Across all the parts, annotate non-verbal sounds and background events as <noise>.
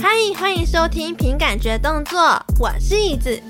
嗨，欢迎收听凭感觉动作，我是椅子。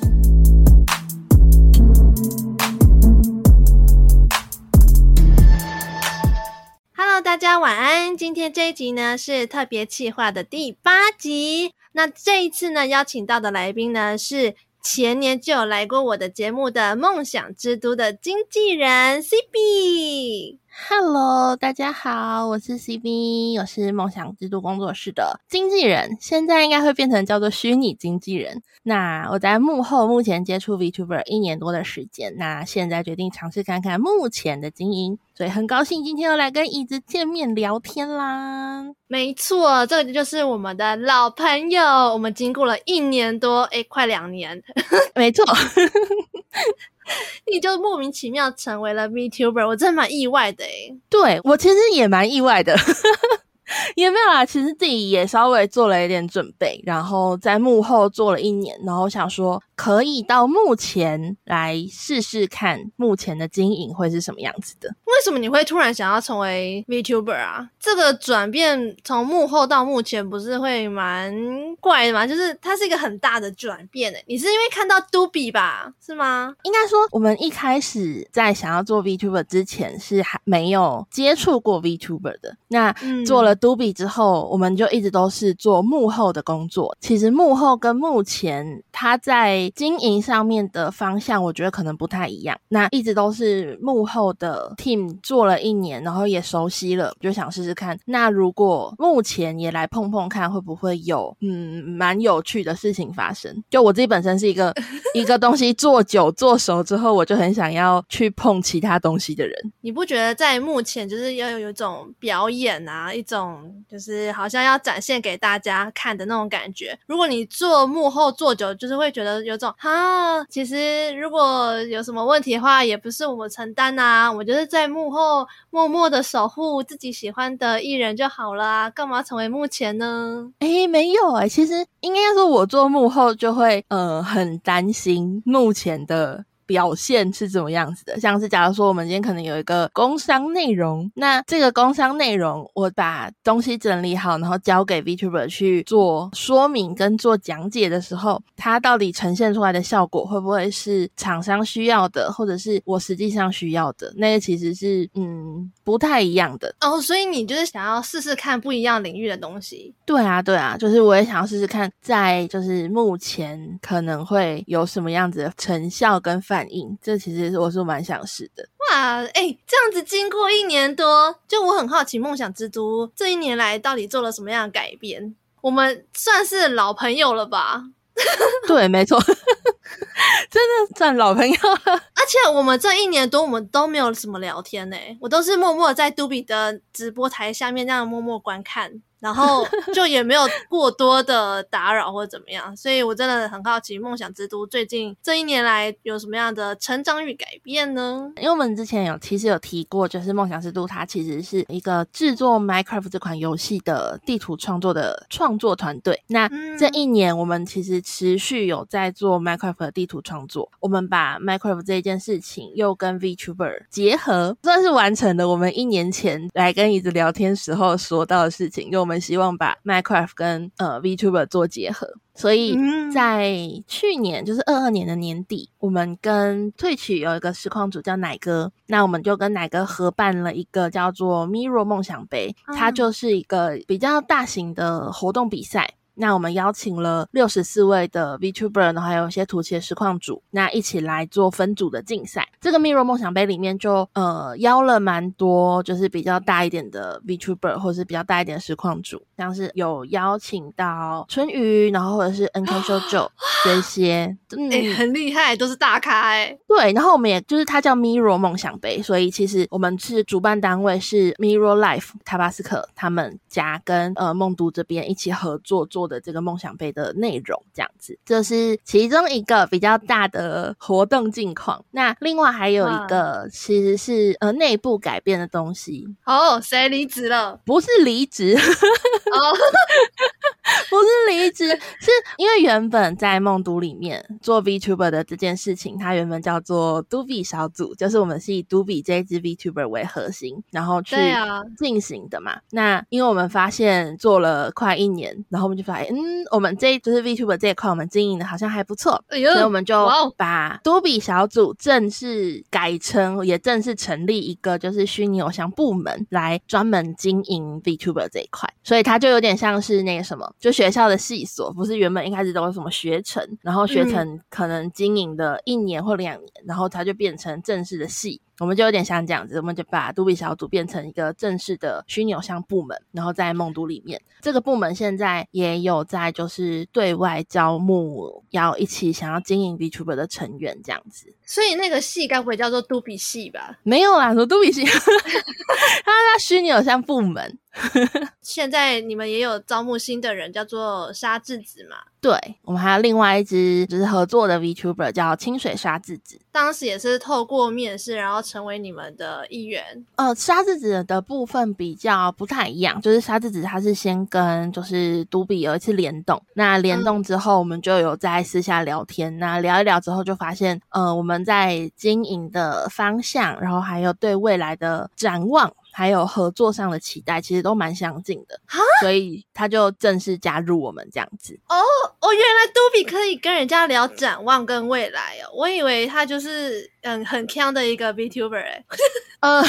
Hello，大家晚安。今天这一集呢是特别企划的第八集。那这一次呢邀请到的来宾呢是。前年就有来过我的节目的梦想之都的经纪人 CB。Hello，大家好，我是 CB，我是梦想之都工作室的经纪人，现在应该会变成叫做虚拟经纪人。那我在幕后目前接触 VTuber 一年多的时间，那现在决定尝试看看目前的经营，所以很高兴今天又来跟椅子见面聊天啦。没错，这个就是我们的老朋友，我们经过了一年多，诶，快两年，<laughs> 没错。<laughs> 你就莫名其妙成为了 VTuber，我真的蛮意外的诶。对，我其实也蛮意外的。也没有啦，其实自己也稍微做了一点准备，然后在幕后做了一年，然后想说可以到目前来试试看目前的经营会是什么样子的。为什么你会突然想要成为 VTuber 啊？这个转变从幕后到目前不是会蛮怪的吗？就是它是一个很大的转变诶。你是因为看到 Dubi 吧？是吗？应该说我们一开始在想要做 VTuber 之前是还没有接触过 VTuber 的，那做了。之后，我们就一直都是做幕后的工作。其实幕后跟目前他在经营上面的方向，我觉得可能不太一样。那一直都是幕后的 team 做了一年，然后也熟悉了，就想试试看。那如果目前也来碰碰看，会不会有嗯蛮有趣的事情发生？就我自己本身是一个 <laughs> 一个东西做久做熟之后，我就很想要去碰其他东西的人。你不觉得在目前就是要有有一种表演啊，一种。就是好像要展现给大家看的那种感觉。如果你做幕后做久，就是会觉得有种啊，其实如果有什么问题的话，也不是我们承担呐，我就是在幕后默默的守护自己喜欢的艺人就好了，干嘛成为幕前呢？诶，没有诶，其实应该说，我做幕后就会呃很担心幕前的。表现是怎么样子的？像是假如说我们今天可能有一个工商内容，那这个工商内容我把东西整理好，然后交给 VTuber 去做说明跟做讲解的时候，它到底呈现出来的效果会不会是厂商需要的，或者是我实际上需要的？那个其实是嗯不太一样的哦。所以你就是想要试试看不一样领域的东西？对啊，对啊，就是我也想要试试看，在就是目前可能会有什么样子的成效跟反。反应，这其实我是蛮想试的。哇，哎、欸，这样子经过一年多，就我很好奇，梦想之都这一年来到底做了什么样的改变？我们算是老朋友了吧？<laughs> 对，没错，<laughs> 真的算老朋友了。<laughs> 而且我们这一年多，我们都没有什么聊天呢，我都是默默在 Dubi 的直播台下面这样默默观看。然后就也没有过多的打扰或者怎么样，所以我真的很好奇，梦想之都最近这一年来有什么样的成长与改变呢？因为我们之前有其实有提过，就是梦想之都它其实是一个制作 Minecraft 这款游戏的地图创作的创作团队。那这一年我们其实持续有在做 Minecraft 的地图创作，我们把 Minecraft 这一件事情又跟 VTuber 结合，算是完成了我们一年前来跟椅子聊天时候说到的事情，因为我们。我们希望把 Minecraft 跟呃 VTuber 做结合，所以在去年就是二二年的年底，我们跟 Twitch 有一个实况主叫奶哥，那我们就跟奶哥合办了一个叫做 Mirror 梦想杯，它就是一个比较大型的活动比赛。那我们邀请了六十四位的 VTuber，然后还有一些图奇的实况组，那一起来做分组的竞赛。这个 Mirror 梦想杯里面就呃邀了蛮多，就是比较大一点的 VTuber，或者是比较大一点的实况组，像是有邀请到春雨，然后或者是 NK 秀秀这些，嗯，欸、很厉害，都是大咖哎。对，然后我们也就是它叫 Mirror 梦想杯，所以其实我们是主办单位是 Mirror Life 塔巴斯克他们家跟呃梦都这边一起合作做。的这个梦想杯的内容，这样子，这是其中一个比较大的活动近况。那另外还有一个，其实是呃内部改变的东西。哦，谁离职了？不是离职，<laughs> 哦，<laughs> 不是离职，是因为原本在梦都里面做 VTuber 的这件事情，它原本叫做 Doobie 小组，就是我们是以 Doobie 这一支 VTuber 为核心，然后去进行的嘛。啊、那因为我们发现做了快一年，然后我们就发现，嗯，我们这一就是 VTuber 这一块，我们经营的好像还不错，所以我们就把 Doobie 小组正式改成，也正式成立一个就是虚拟偶像部门，来专门经营 VTuber 这一块，所以它就有点像是那个什么，就学校的系所，不是原本一开始都有什么学程，然后学程可能经营的一年或两年，嗯、然后它就变成正式的系。我们就有点像这样子，我们就把 Doobie 小组变成一个正式的虚拟偶像部门，然后在梦都里面，这个部门现在也有在就是对外招募要一起想要经营 VTuber 的成员这样子。所以那个系该不会叫做 Doobie 系吧？没有啦，说 Doobie 系，<laughs> 它是虚拟偶像部门。<laughs> 现在你们也有招募新的人，叫做沙智子嘛？对，我们还有另外一支就是合作的 VTuber 叫清水沙智子，当时也是透过面试，然后成为你们的一员。呃，沙智子的部分比较不太一样，就是沙智子他是先跟就是 Doobie 有一次联动，那联动之后我们就有在私下聊天，嗯、那聊一聊之后就发现，呃，我们在经营的方向，然后还有对未来的展望。还有合作上的期待，其实都蛮相近的，蛤所以他就正式加入我们这样子。哦哦，原来 Doobie 可以跟人家聊展望跟未来哦，我以为他就是嗯很强的一个 VTuber 哎。呃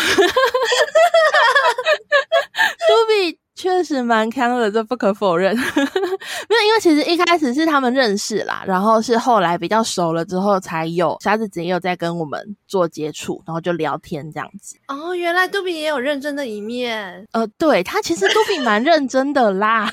，Doobie。<laughs> 确实蛮坑的，这不可否认。<laughs> 没有，因为其实一开始是他们认识啦，然后是后来比较熟了之后，才有沙智子也有在跟我们做接触，然后就聊天这样子。哦，原来 Doobie 也有认真的一面。呃，对，他其实 Doobie 蛮认真的啦。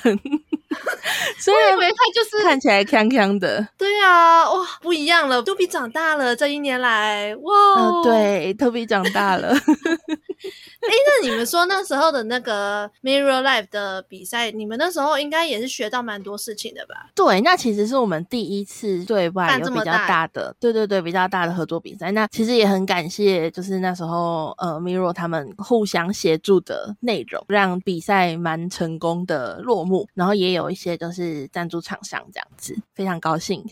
<laughs> 所以以为他就是看起来康康的，对啊，哇，不一样了，Doobie 长大了，这一年来，哇，呃、对，Doobie 长大了。哎、欸，那你们说那时候的那个 Mirror Live 的比赛，你们那时候应该也是学到蛮多事情的吧？对，那其实是我们第一次对外有比较大的，大对对对，比较大的合作比赛。那其实也很感谢，就是那时候呃 Mirror 他们互相协助的内容，让比赛蛮成功的落幕，然后也有有一些就是赞助厂商这样子，非常高兴。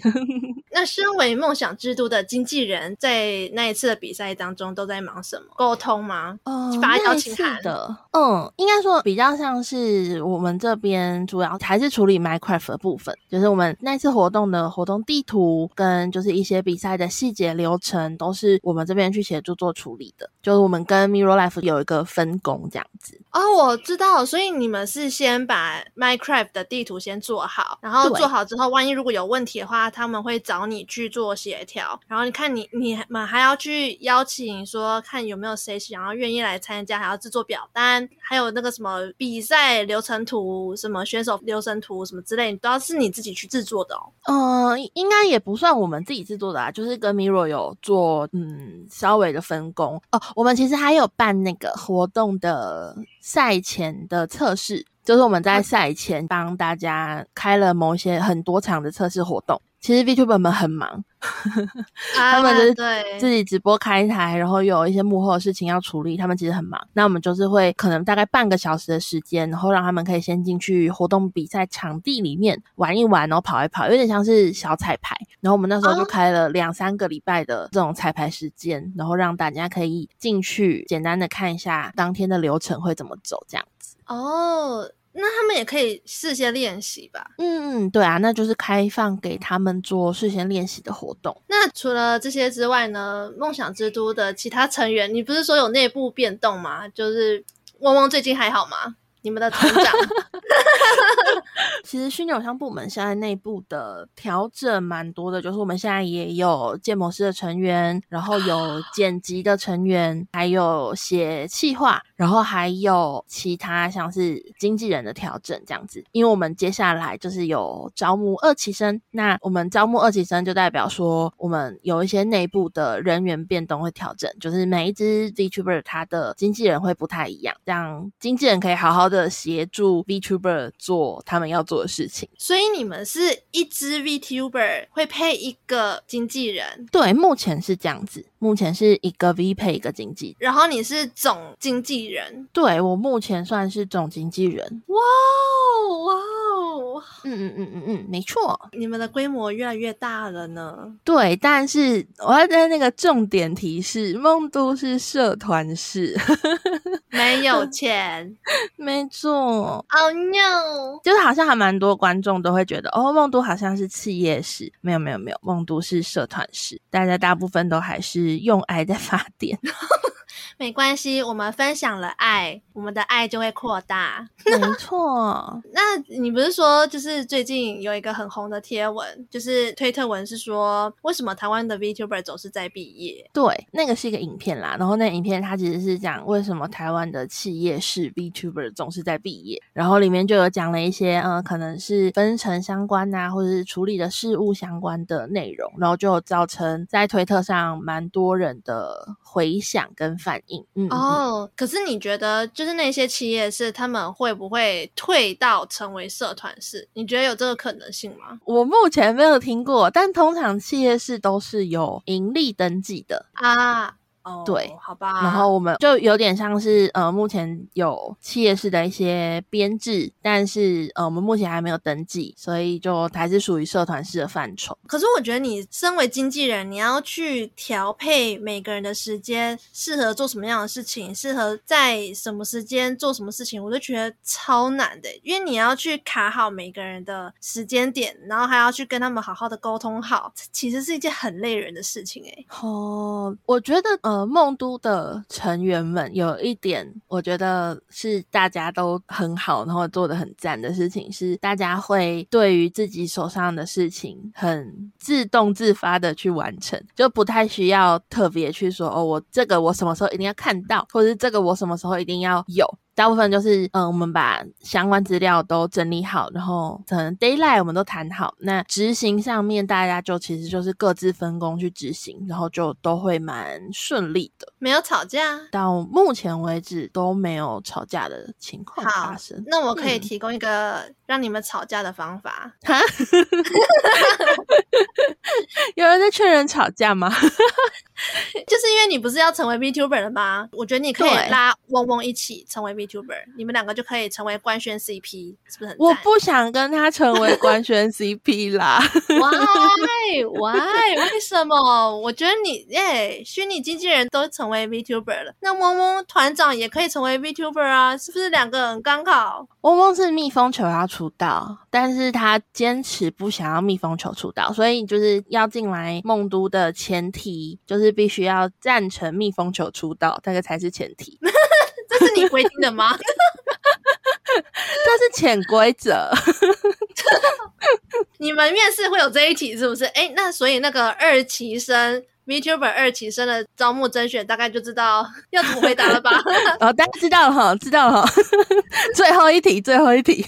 那身为梦想之都的经纪人，在那一次的比赛当中都在忙什么？沟通吗？哦、呃，发邀请函的。嗯，应该说比较像是我们这边主要还是处理 Minecraft 的部分，就是我们那次活动的活动地图跟就是一些比赛的细节流程，都是我们这边去协助做处理的。就是我们跟 Mirror Life 有一个分工这样子。哦，我知道，所以你们是先把 Minecraft 的地图先做好，然后做好之后，万一如果有问题的话，他们会找你去做协调。然后你看你你们还要去邀请说，看有没有谁想要愿意来参加，还要制作表单，还有那个什么比赛流程图、什么选手流程图什么之类，你都要是你自己去制作的哦。嗯，应该也不算我们自己制作的啊，就是跟 Mirror 有做嗯稍微的分工哦。我们其实还有办那个活动的。赛前的测试，就是我们在赛前帮大家开了某些很多场的测试活动。其实 VTuber 们很忙，<laughs> 他们就是自己直播开台，然后有一些幕后的事情要处理，他们其实很忙。那我们就是会可能大概半个小时的时间，然后让他们可以先进去活动比赛场地里面玩一玩，然后跑一跑，有点像是小彩排。然后我们那时候就开了两三个礼拜的这种彩排时间，然后让大家可以进去简单的看一下当天的流程会怎么走，这样子。哦。那他们也可以事先练习吧？嗯嗯，对啊，那就是开放给他们做事先练习的活动。那除了这些之外呢？梦想之都的其他成员，你不是说有内部变动吗？就是 <tsk> 汪汪最近还好吗？你们的成长？<laughs> <laughs> 其实虚拟偶像部门现在内部的调整蛮多的，就是我们现在也有建模师的成员，然后有剪辑的成员，还有写企划，然后还有其他像是经纪人的调整这样子。因为我们接下来就是有招募二期生，那我们招募二期生就代表说我们有一些内部的人员变动会调整，就是每一支 VTuber 他的经纪人会不太一样，这样经纪人可以好好的协助 VTuber 做他们要做的事情，所以你们是一支 VTuber 会配一个经纪人？对，目前是这样子，目前是一个 V 配一个经纪，然后你是总经纪人？对，我目前算是总经纪人。哇哦哇哦哇，嗯嗯嗯嗯嗯，没错，你们的规模越来越大了呢。对，但是我要在那个重点提示，梦都是社团式，<laughs> 没有钱，没错。Oh no！就是好像还蛮多观众都会觉得，哦，梦都好像是企业式，没有没有没有，梦都是社团式，大家大部分都还是用爱在发电。没关系，我们分享了爱，我们的爱就会扩大。<laughs> 没错。那你不是说，就是最近有一个很红的贴文，就是推特文，是说为什么台湾的 VTuber 总是在毕业？对，那个是一个影片啦。然后那影片它其实是讲为什么台湾的企业是 VTuber 总是在毕业。然后里面就有讲了一些，嗯，可能是分成相关啊，或者是处理的事物相关的内容，然后就造成在推特上蛮多人的回响跟反应。嗯，哦，可是你觉得就是那些企业是他们会不会退到成为社团式？你觉得有这个可能性吗？我目前没有听过，但通常企业式都是有盈利登记的啊。哦，对，好吧。然后我们就有点像是呃，目前有企业式的一些编制，但是呃，我们目前还没有登记，所以就还是属于社团式的范畴。可是我觉得你身为经纪人，你要去调配每个人的时间，适合做什么样的事情，适合在什么时间做什么事情，我就觉得超难的，因为你要去卡好每个人的时间点，然后还要去跟他们好好的沟通好，其实是一件很累人的事情哎。哦，我觉得。呃，梦都的成员们有一点，我觉得是大家都很好，然后做的很赞的事情是，大家会对于自己手上的事情很自动自发的去完成，就不太需要特别去说哦，我这个我什么时候一定要看到，或者是这个我什么时候一定要有。大部分就是，嗯，我们把相关资料都整理好，然后可能 deadline 我们都谈好，那执行上面大家就其实就是各自分工去执行，然后就都会蛮顺利的，没有吵架。到目前为止都没有吵架的情况发生。那我可以提供一个让你们吵架的方法。<laughs> 有人在劝人吵架吗？为你不是要成为 VTuber 了吗？我觉得你可以拉嗡嗡一起成为 VTuber。你们两个就可以成为官宣 CP，是不是很？我不想跟他成为官宣 CP 啦。<laughs> Why? Why? 为什么？我觉得你耶，虚拟经纪人都成为 VTuber 了，那嗡嗡团长也可以成为 VTuber 啊，是不是两个人刚好？嗡嗡是蜜蜂球要出道，但是他坚持不想要蜜蜂球出道，所以就是要进来梦都的前提，就是必须要赞成蜜蜂球出道，这个才是前提。<laughs> 这是你规定的吗？这是潜规则。<laughs> 你们面试会有这一题是不是？哎，那所以那个二期生 VTuber 二期生的招募甄选，大概就知道要怎么回答了吧？<laughs> 哦，大家知道了哈，知道了哈。最后一题，最后一题。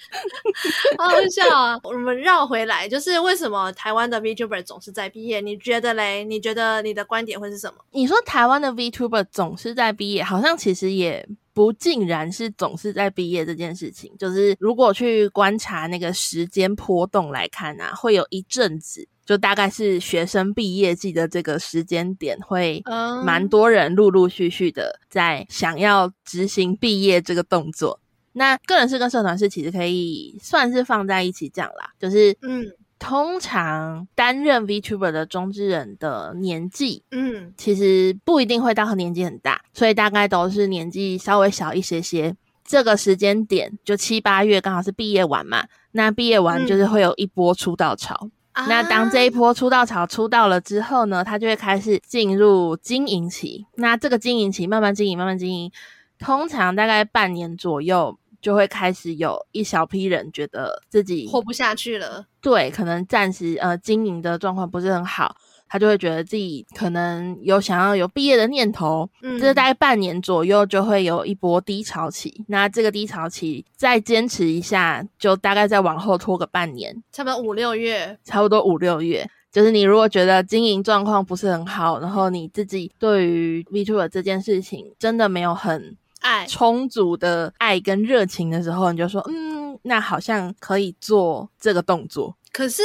<laughs> 好好笑啊！我们绕回来，就是为什么台湾的 VTuber 总是在毕业？你觉得嘞？你觉得你的观点会是什么？你说台湾的 VTuber 总是在毕业，好像其实也不尽然是总是在毕业这件事情。就是如果去观察那个时间波动来看啊，会有一阵子，就大概是学生毕业季的这个时间点，会蛮多人陆陆续续的在想要执行毕业这个动作。那个人是跟社团是其实可以算是放在一起讲啦，就是嗯，通常担任 VTuber 的中之人的年纪，嗯，其实不一定会到和年纪很大，所以大概都是年纪稍微小一些些。这个时间点就七八月刚好是毕业完嘛，那毕业完就是会有一波出道潮。嗯、那当这一波出道潮出道了之后呢，他就会开始进入经营期。那这个经营期慢慢经营，慢慢经营。通常大概半年左右，就会开始有一小批人觉得自己活不下去了。对，可能暂时呃经营的状况不是很好，他就会觉得自己可能有想要有毕业的念头。嗯，这大概半年左右就会有一波低潮期。那这个低潮期再坚持一下，就大概再往后拖个半年，差不多五六月，差不多五六月。就是你如果觉得经营状况不是很好，然后你自己对于 VTuber 这件事情真的没有很。爱充足的爱跟热情的时候，你就说，嗯，那好像可以做这个动作。可是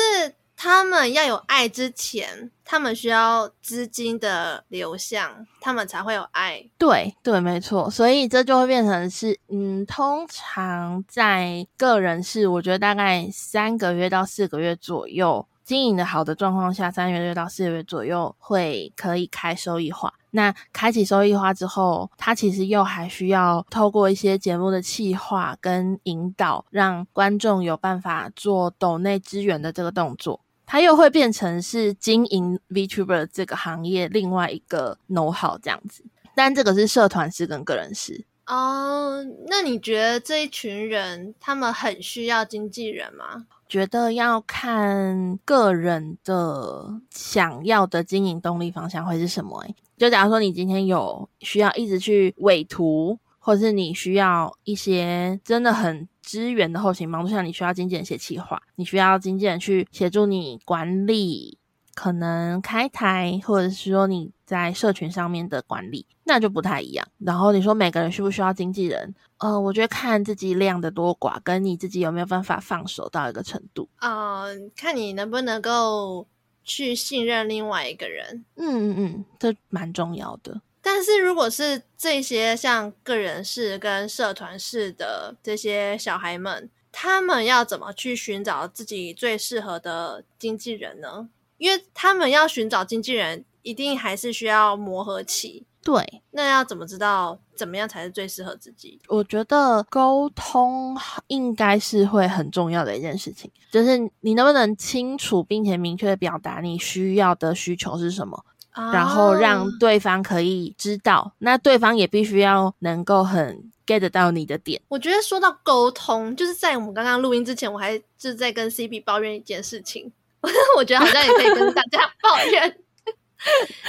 他们要有爱之前，他们需要资金的流向，他们才会有爱。对对，没错。所以这就会变成是，嗯，通常在个人是，我觉得大概三个月到四个月左右，经营的好的状况下，三个月到四个月左右会可以开收益化。那开启收益化之后，他其实又还需要透过一些节目的企划跟引导，让观众有办法做抖内支援的这个动作，他又会变成是经营 VTuber 这个行业另外一个 know how 这样子。但这个是社团式跟个人式哦。那你觉得这一群人他们很需要经纪人吗？觉得要看个人的想要的经营动力方向会是什么？诶，就假如说你今天有需要一直去委图，或是你需要一些真的很支援的后勤帮助，像你需要经纪人写企划，你需要经纪人去协助你管理。可能开台，或者是说你在社群上面的管理，那就不太一样。然后你说每个人需不需要经纪人？呃，我觉得看自己量的多寡，跟你自己有没有办法放手到一个程度。呃，看你能不能够去信任另外一个人。嗯嗯嗯，这蛮重要的。但是如果是这些像个人式跟社团式的这些小孩们，他们要怎么去寻找自己最适合的经纪人呢？因为他们要寻找经纪人，一定还是需要磨合期。对，那要怎么知道怎么样才是最适合自己？我觉得沟通应该是会很重要的一件事情，就是你能不能清楚并且明确的表达你需要的需求是什么，啊、然后让对方可以知道。那对方也必须要能够很 get 到你的点。我觉得说到沟通，就是在我们刚刚录音之前，我还就是在跟 CP 抱怨一件事情。<laughs> 我觉得好像也可以跟大家抱怨，<laughs>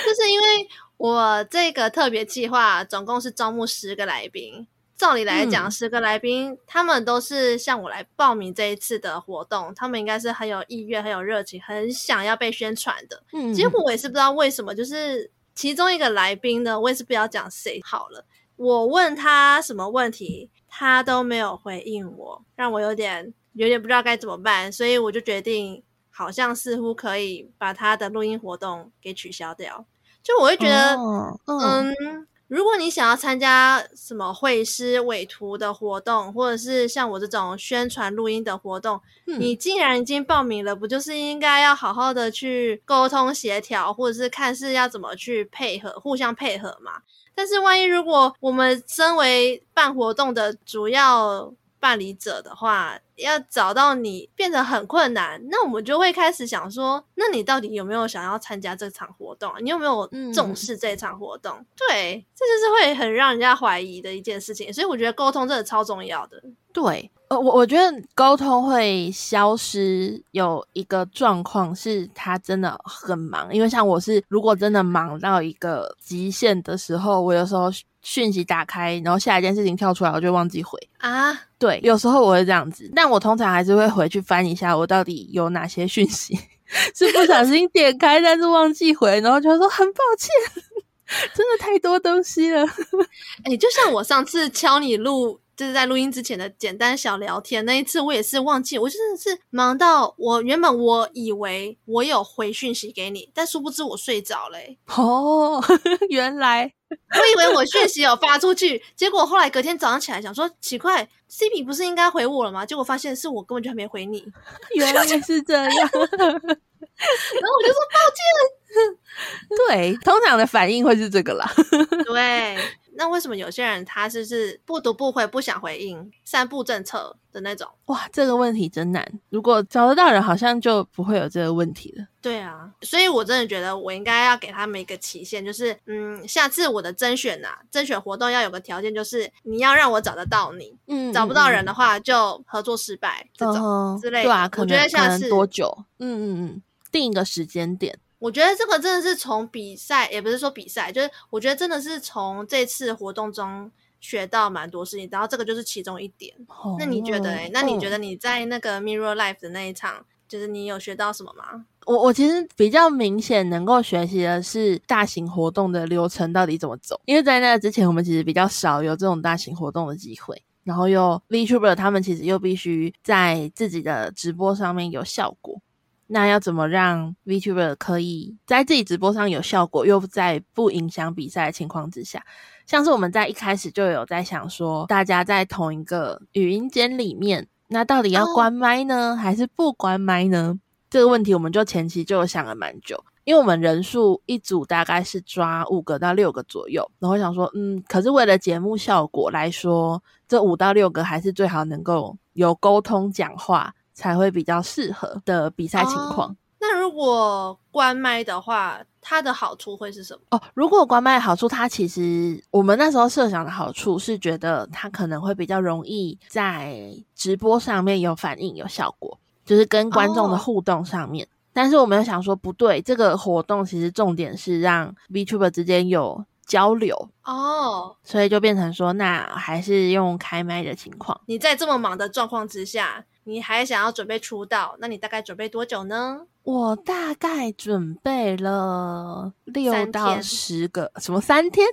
就是因为我这个特别计划总共是招募十个来宾，照理来讲，十个来宾他们都是向我来报名这一次的活动，他们应该是很有意愿、很有热情、很想要被宣传的。嗯，结果我也是不知道为什么，就是其中一个来宾呢，我也是不要讲谁好了，我问他什么问题，他都没有回应我，让我有点有点不知道该怎么办，所以我就决定。好像似乎可以把他的录音活动给取消掉，就我会觉得，哦、嗯，嗯，如果你想要参加什么会师委图的活动，或者是像我这种宣传录音的活动，嗯、你既然已经报名了，不就是应该要好好的去沟通协调，或者是看是要怎么去配合，互相配合嘛？但是万一如果我们身为办活动的主要办理者的话，要找到你变得很困难，那我们就会开始想说，那你到底有没有想要参加这场活动？你有没有重视这场活动？嗯、对，这就是会很让人家怀疑的一件事情。所以我觉得沟通真的超重要的。对，呃，我我觉得沟通会消失，有一个状况是他真的很忙，因为像我是，如果真的忙到一个极限的时候，我有时候。讯息打开，然后下一件事情跳出来，我就忘记回啊。对，有时候我会这样子，但我通常还是会回去翻一下，我到底有哪些讯息 <laughs> 是不小心点开，但是忘记回，然后就说很抱歉，<laughs> 真的太多东西了。哎、欸，就像我上次敲你录。就是在录音之前的简单小聊天，那一次我也是忘记，我真的是忙到我原本我以为我有回讯息给你，但殊不知我睡着了、欸。哦，<laughs> 原来我以为我讯息有发出去，<laughs> 结果后来隔天早上起来想说奇怪，CP 不是应该回我了吗？结果发现是我根本就还没回你，<laughs> 原来是这样，然后我就说抱歉。<laughs> 对，通常的反应会是这个啦。对。那为什么有些人他是是不读不回，不想回应，三不政策的那种？哇，这个问题真难。如果找得到人，好像就不会有这个问题了。对啊，所以我真的觉得我应该要给他们一个期限，就是嗯，下次我的甄选呐、啊，甄选活动要有个条件，就是你要让我找得到你。嗯，找不到人的话，就合作失败、嗯、这种之类的。对啊，可能我觉得下次多久？嗯嗯嗯，定一个时间点。我觉得这个真的是从比赛，也不是说比赛，就是我觉得真的是从这次活动中学到蛮多事情，然后这个就是其中一点。Oh, 那你觉得？哎，那你觉得你在那个 Mirror Life 的那一场，就是你有学到什么吗？我我其实比较明显能够学习的是大型活动的流程到底怎么走，因为在那之前我们其实比较少有这种大型活动的机会，然后又 VTuber 他们其实又必须在自己的直播上面有效果。那要怎么让 VTuber 可以在自己直播上有效果，又在不影响比赛的情况之下？像是我们在一开始就有在想说，大家在同一个语音间里面，那到底要关麦呢，oh. 还是不关麦呢？这个问题我们就前期就想了蛮久。因为我们人数一组大概是抓五个到六个左右，然后想说，嗯，可是为了节目效果来说，这五到六个还是最好能够有沟通讲话，才会比较适合的比赛情况。哦，那如果关麦的话，它的好处会是什么？哦，如果关麦的好处，它其实我们那时候设想的好处是觉得它可能会比较容易在直播上面有反应、有效果，就是跟观众的互动上面。哦但是我们又想说，不对，这个活动其实重点是让 VTuber 之间有交流哦，所以就变成说，那还是用开麦的情况。你在这么忙的状况之下，你还想要准备出道，那你大概准备多久呢？我大概准备了六到十个，什么三天？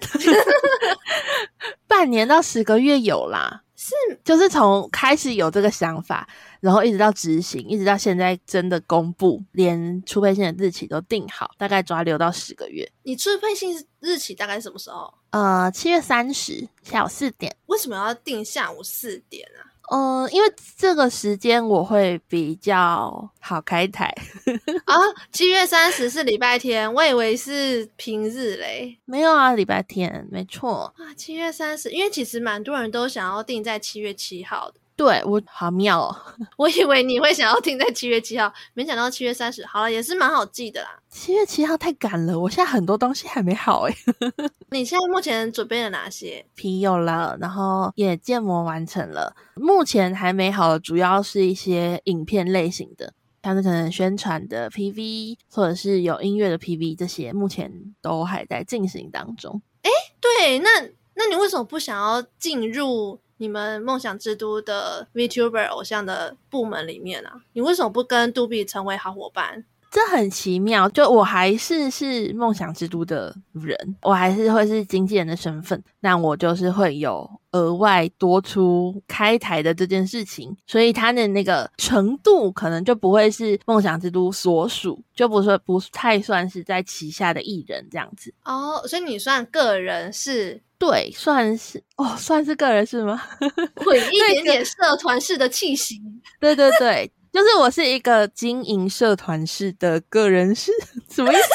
<laughs> 半年到十个月有啦。是，就是从开始有这个想法，然后一直到执行，一直到现在真的公布，连出配信的日期都定好，大概抓六到十个月。你出配信日期大概是什么时候？呃，七月三十下午四点。为什么要定下午四点啊？嗯，因为这个时间我会比较好开台 <laughs> 啊。七月三十是礼拜天，我以为是平日嘞。没有啊，礼拜天，没错。啊，七月三十，因为其实蛮多人都想要定在七月七号的。对，我好妙哦，<laughs> 我以为你会想要定在七月七号，没想到七月三十。好了，也是蛮好记的啦。七月七号太赶了，我现在很多东西还没好诶。<laughs> 你现在目前准备了哪些？皮有了，然后也建模完成了，目前还没好的主要是一些影片类型的，像是可能宣传的 PV 或者是有音乐的 PV，这些目前都还在进行当中。诶，对，那那你为什么不想要进入？你们梦想之都的 VTuber 偶像的部门里面啊，你为什么不跟杜比成为好伙伴？这很奇妙，就我还是是梦想之都的人，我还是会是经纪人的身份，那我就是会有额外多出开台的这件事情，所以他的那个程度可能就不会是梦想之都所属，就不说不太算是在旗下的艺人这样子。哦，所以你算个人是？对，算是哦，算是个人是吗？<laughs> 会一点点社团式的气息。对对对，就是我是一个经营社团式的个人是什么意思？<laughs>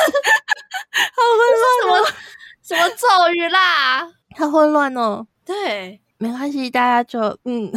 好混乱哦！什么咒语啦？好混乱哦。对，没关系，大家就嗯，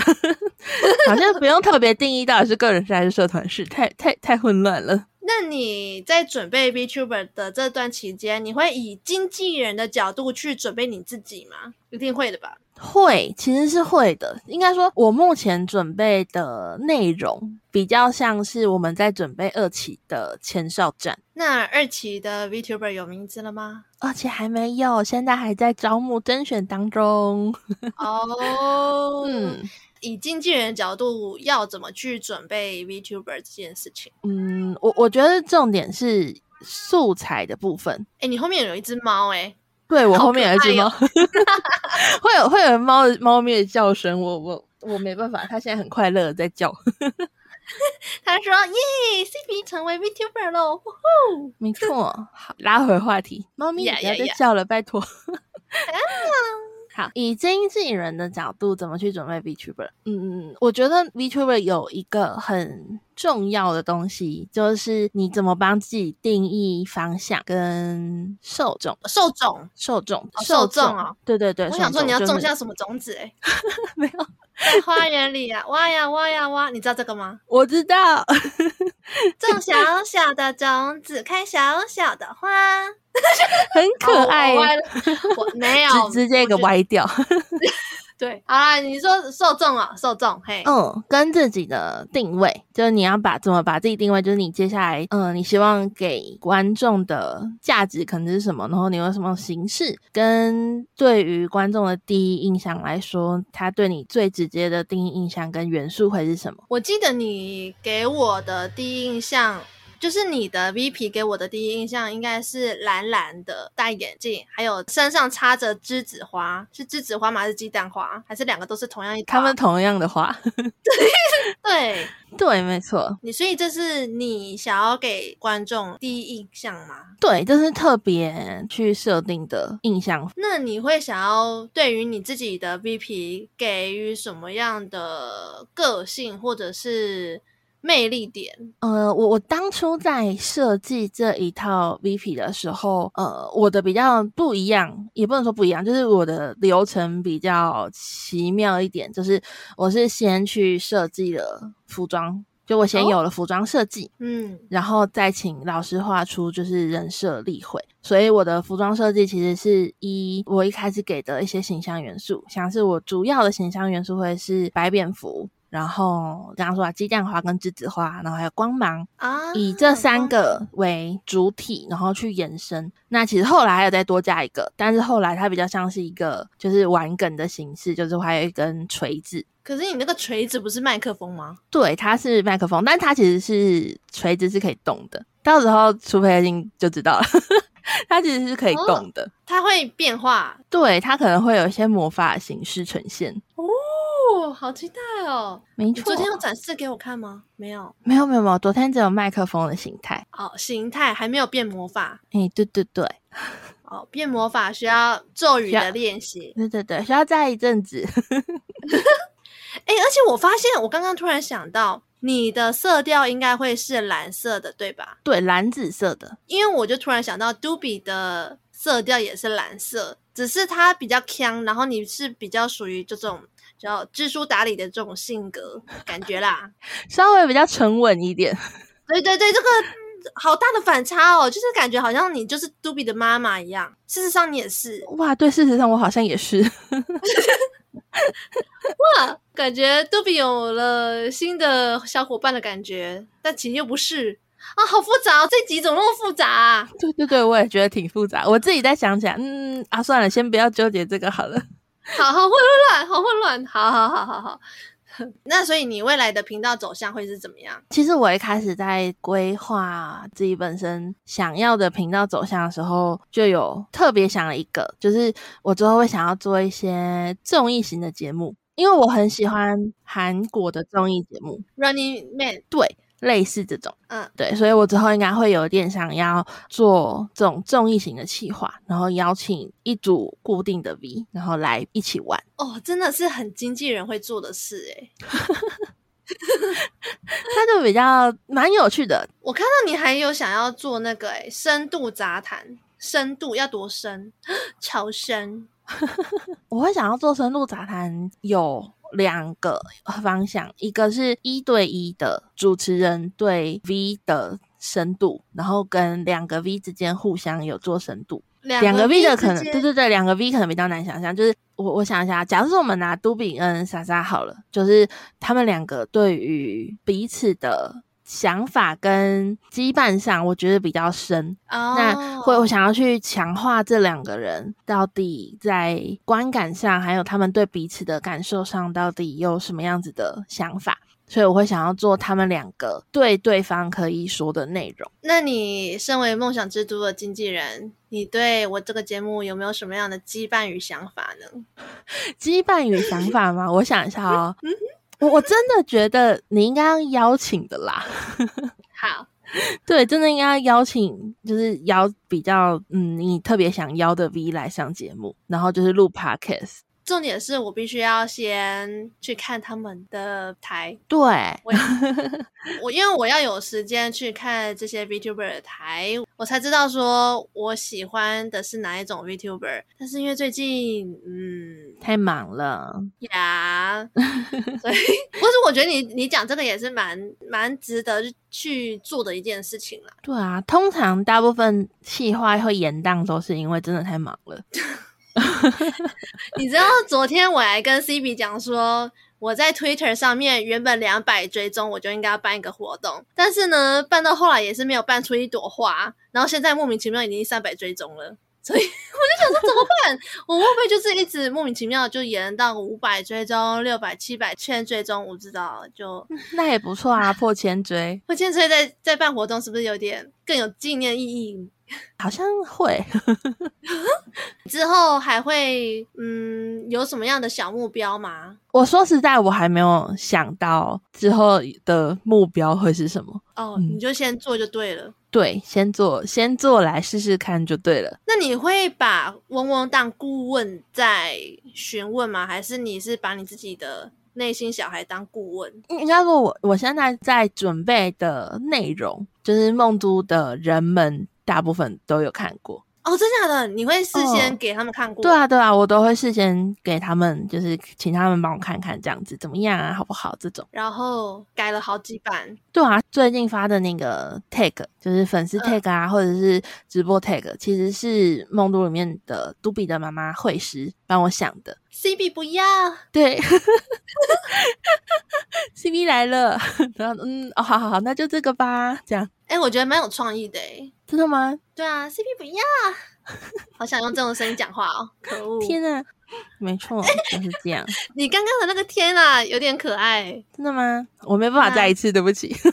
好像不用特别定义到底是个人是还是社团式，太太太混乱了。那你在准备 VTuber 的这段期间，你会以经纪人的角度去准备你自己吗？一定会的吧？会，其实是会的。应该说，我目前准备的内容比较像是我们在准备二期的前哨战。那二期的 VTuber 有名字了吗？而且还没有，现在还在招募甄选当中。<laughs> 哦，嗯。以经纪人的角度，要怎么去准备 VTuber 这件事情？嗯，我我觉得重点是素材的部分。哎、欸，你后面有一只猫，哎，对我后面有一只猫，<laughs> 会有会有猫猫咪的叫声，我我我没办法，它现在很快乐在叫。<laughs> 他说：“耶，CP 成为 VTuber 喽！”呼呼，没错，好，拉回话题，猫咪不要再叫了，拜托。<laughs> 好，以经纪人的角度怎么去准备 VTuber？嗯嗯，我觉得 VTuber 有一个很重要的东西，就是你怎么帮自己定义方向跟受众、受众、受众、受众啊！对对对，我想说你要种下什么种子？哎，没有，在花园里啊，挖呀挖呀挖，你知道这个吗？我知道，<laughs> 种小 <laughs> 小的种子，开小小的花。很可爱，我我没有 <laughs> 直直接一个歪掉。对，好啦，你说受众啊，受众，嘿，嗯，跟自己的定位，就是你要把怎么把自己定位，就是你接下来，嗯，你希望给观众的价值可能是什么，然后你用什么形式，跟对于观众的第一印象来说，他对你最直接的第一印象跟元素会是什么？我记得你给我的第一印象。就是你的 V P 给我的第一印象应该是蓝蓝的，戴眼镜，还有身上插着栀子花，是栀子花吗？还是鸡蛋花？还是两个都是同样一？他们同样的花。<laughs> 对对对，没错。你所以这是你想要给观众第一印象吗？对，这是特别去设定的印象。那你会想要对于你自己的 V P 给予什么样的个性，或者是？魅力点，呃，我我当初在设计这一套 VP 的时候，呃，我的比较不一样，也不能说不一样，就是我的流程比较奇妙一点，就是我是先去设计了服装，就我先有了服装设计，嗯，然后再请老师画出就是人设立绘，所以我的服装设计其实是一我一开始给的一些形象元素，像是我主要的形象元素会是白蝙蝠。然后刚刚说啊，鸡蛋花跟栀子花，然后还有光芒啊，以这三个为主体，然后去延伸。那其实后来还有再多加一个，但是后来它比较像是一个就是玩梗的形式，就是还有一根锤子。可是你那个锤子不是麦克风吗？对，它是麦克风，但它其实是锤子是可以动的。到时候出配音就知道了，<laughs> 它其实是可以动的，哦，它会变化。对，它可能会有一些魔法形式呈现。好期待哦！没错，昨天有展示给我看吗？没有，没有，没有，没有。昨天只有麦克风的形态。哦，形态还没有变魔法。哎，对对对。<laughs> 哦，变魔法需要咒语的练习。对对对，需要再一阵子。<laughs> 哎，而且我发现，我刚刚突然想到，你的色调应该会是蓝色的，对吧？对，蓝紫色的。因为我就突然想到，Dubi 的色调也是蓝色，只是它比较强，然后你是比较属于这种。叫知书达理的这种性格感觉啦，<laughs> 稍微比较沉稳一点。<laughs> 对对对，这个好大的反差哦，就是感觉好像你就是 Dubi 的妈妈一样，事实上你也是。哇，对，事实上我好像也是。<laughs> 哇，感觉 Dubi 有了新的小伙伴的感觉，但其实又不是啊，好复杂哦，这集怎么那么复杂啊？<laughs> 对对对，我也觉得挺复杂。我自己在想起来，嗯啊，算了，先不要纠结这个好了。<laughs> 好好混乱，好混乱，好好好好好。<laughs> 那所以你未来的频道走向会是怎么样？其实我一开始在规划自己本身想要的频道走向的时候，就有特别想了一个，就是我之后会想要做一些综艺型的节目，因为我很喜欢韩国的综艺节目，Running Man。对。类似这种，嗯，对，所以我之后应该会有点想要做这种综艺型的企划，然后邀请一组固定的 V，然后来一起玩。哦，真的是很经纪人会做的事诶。<laughs> 他就比较蛮有趣的。我看到你还有想要做那个诶，深度杂谈，深度要多深？<gasps> 超深。<laughs> 我会想要做深度杂谈，有。两个方向，一个是一对一的主持人对 V 的深度，然后跟两个 V 之间互相有做深度。两个 V 的可能，对对对，两个 V 可能比较难想象。就是我我想一下，假如说我们拿都比跟莎莎好了，就是他们两个对于彼此的。想法跟羁绊上，我觉得比较深。Oh. 那会我想要去强化这两个人到底在观感上，还有他们对彼此的感受上，到底有什么样子的想法。所以我会想要做他们两个对对方可以说的内容。那你身为梦想之都的经纪人，你对我这个节目有没有什么样的羁绊与想法呢？<laughs> 羁绊与想法吗？我想一下哦。<laughs> 我我真的觉得你应该要邀请的啦。<laughs> 好，对，真的应该要邀请，就是邀比较嗯，你特别想邀的 V 来上节目，然后就是录 Podcast。重点是我必须要先去看他们的台，对，我我因为我要有时间去看这些 VTuber 的台，我才知道说我喜欢的是哪一种 VTuber。但是因为最近嗯太忙了呀，yeah, 所以 <laughs> 不是我觉得你你讲这个也是蛮蛮值得去做的一件事情啦。对啊，通常大部分企划会延宕都是因为真的太忙了。<laughs> <laughs> 你知道昨天我还跟 CB 讲说，我在 Twitter 上面原本两百追踪，我就应该要办一个活动，但是呢，办到后来也是没有办出一朵花，然后现在莫名其妙已经三百追踪了。所以 <laughs> 我就想说怎么办？我会不会就是一直莫名其妙就延到五百追踪、六百、七百、千追踪？我知道，就那也不错啊，破千追，破千追在在办活动是不是有点更有纪念意义？<laughs> 好像会，<laughs> 之后还会嗯有什么样的小目标吗？我说实在，我还没有想到之后的目标会是什么。哦，嗯、你就先做就对了。对，先做，先做来试试看就对了。那你会把嗡嗡当顾问在询问吗？还是你是把你自己的内心小孩当顾问？应该说我我现在在准备的内容，就是梦都的人们。大部分都有看过哦，真的假的？你会事先给他们看过？哦？对啊，对啊，我都会事先给他们，就是请他们帮我看看这样子怎么样啊，好不好？这种，然后改了好几版。对啊，最近发的那个 tag 就是粉丝 tag 啊，嗯、或者是直播 tag，其实是梦都里面的嘟比的妈妈绘师帮我想的。CB 不要，<laughs> 对，CB 来了，<laughs> 然后嗯，哦，好好好，那就这个吧，这样。哎、欸，我觉得蛮有创意的，哎，真的吗？对啊，CP 不要，<laughs> 好想用这种声音讲话哦，可恶！天啊，没错，<laughs> 就是这样。你刚刚的那个天啊，有点可爱，真的吗？我没办法再一次，对不起。<laughs>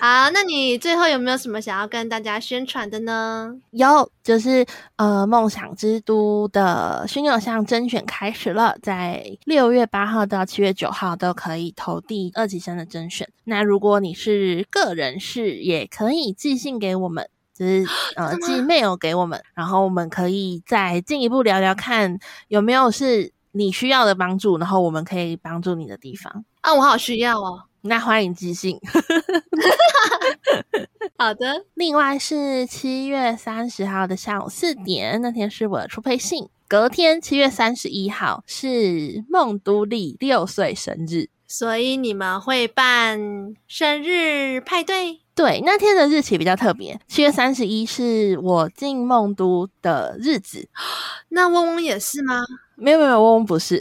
好，那你最后有没有什么想要跟大家宣传的呢？有，就是呃，梦想之都的新偶像甄选开始了，在六月八号到七月九号都可以投递二级生的甄选。那如果你是个人是，也可以寄信给我们，就是 <gasps> 呃寄 mail 给我们，然后我们可以再进一步聊聊看有没有是你需要的帮助，然后我们可以帮助你的地方。啊，我好需要哦。那欢迎寄信。<laughs> 好的。另外是七月三十号的下午四点，那天是我的初配信。隔天七月三十一号是梦都丽六岁生日，所以你们会办生日派对？对，那天的日期比较特别，七月三十一是我进梦都的日子。<gasps> 那嗡嗡也是吗？没有没有，嗡嗡不是，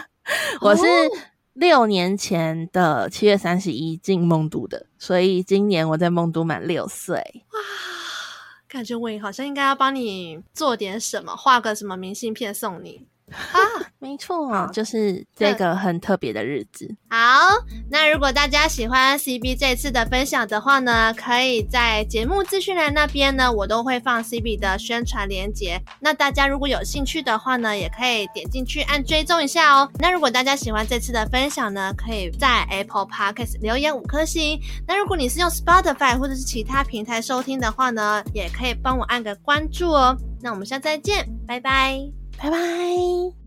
<laughs> 我是。六年前的七月三十一进梦都的，所以今年我在梦都满六岁。哇，感觉我好像应该要帮你做点什么，画个什么明信片送你。啊，没错啊，就是这个很特别的日子。好，那如果大家喜欢 CB 这次的分享的话呢，可以在节目资讯栏那边呢，我都会放 CB 的宣传链接。那大家如果有兴趣的话呢，也可以点进去按追踪一下哦。那如果大家喜欢这次的分享呢，可以在 Apple Podcast 留言五颗星。那如果你是用 Spotify 或者是其他平台收听的话呢，也可以帮我按个关注哦。那我们下次再见，拜拜。拜拜。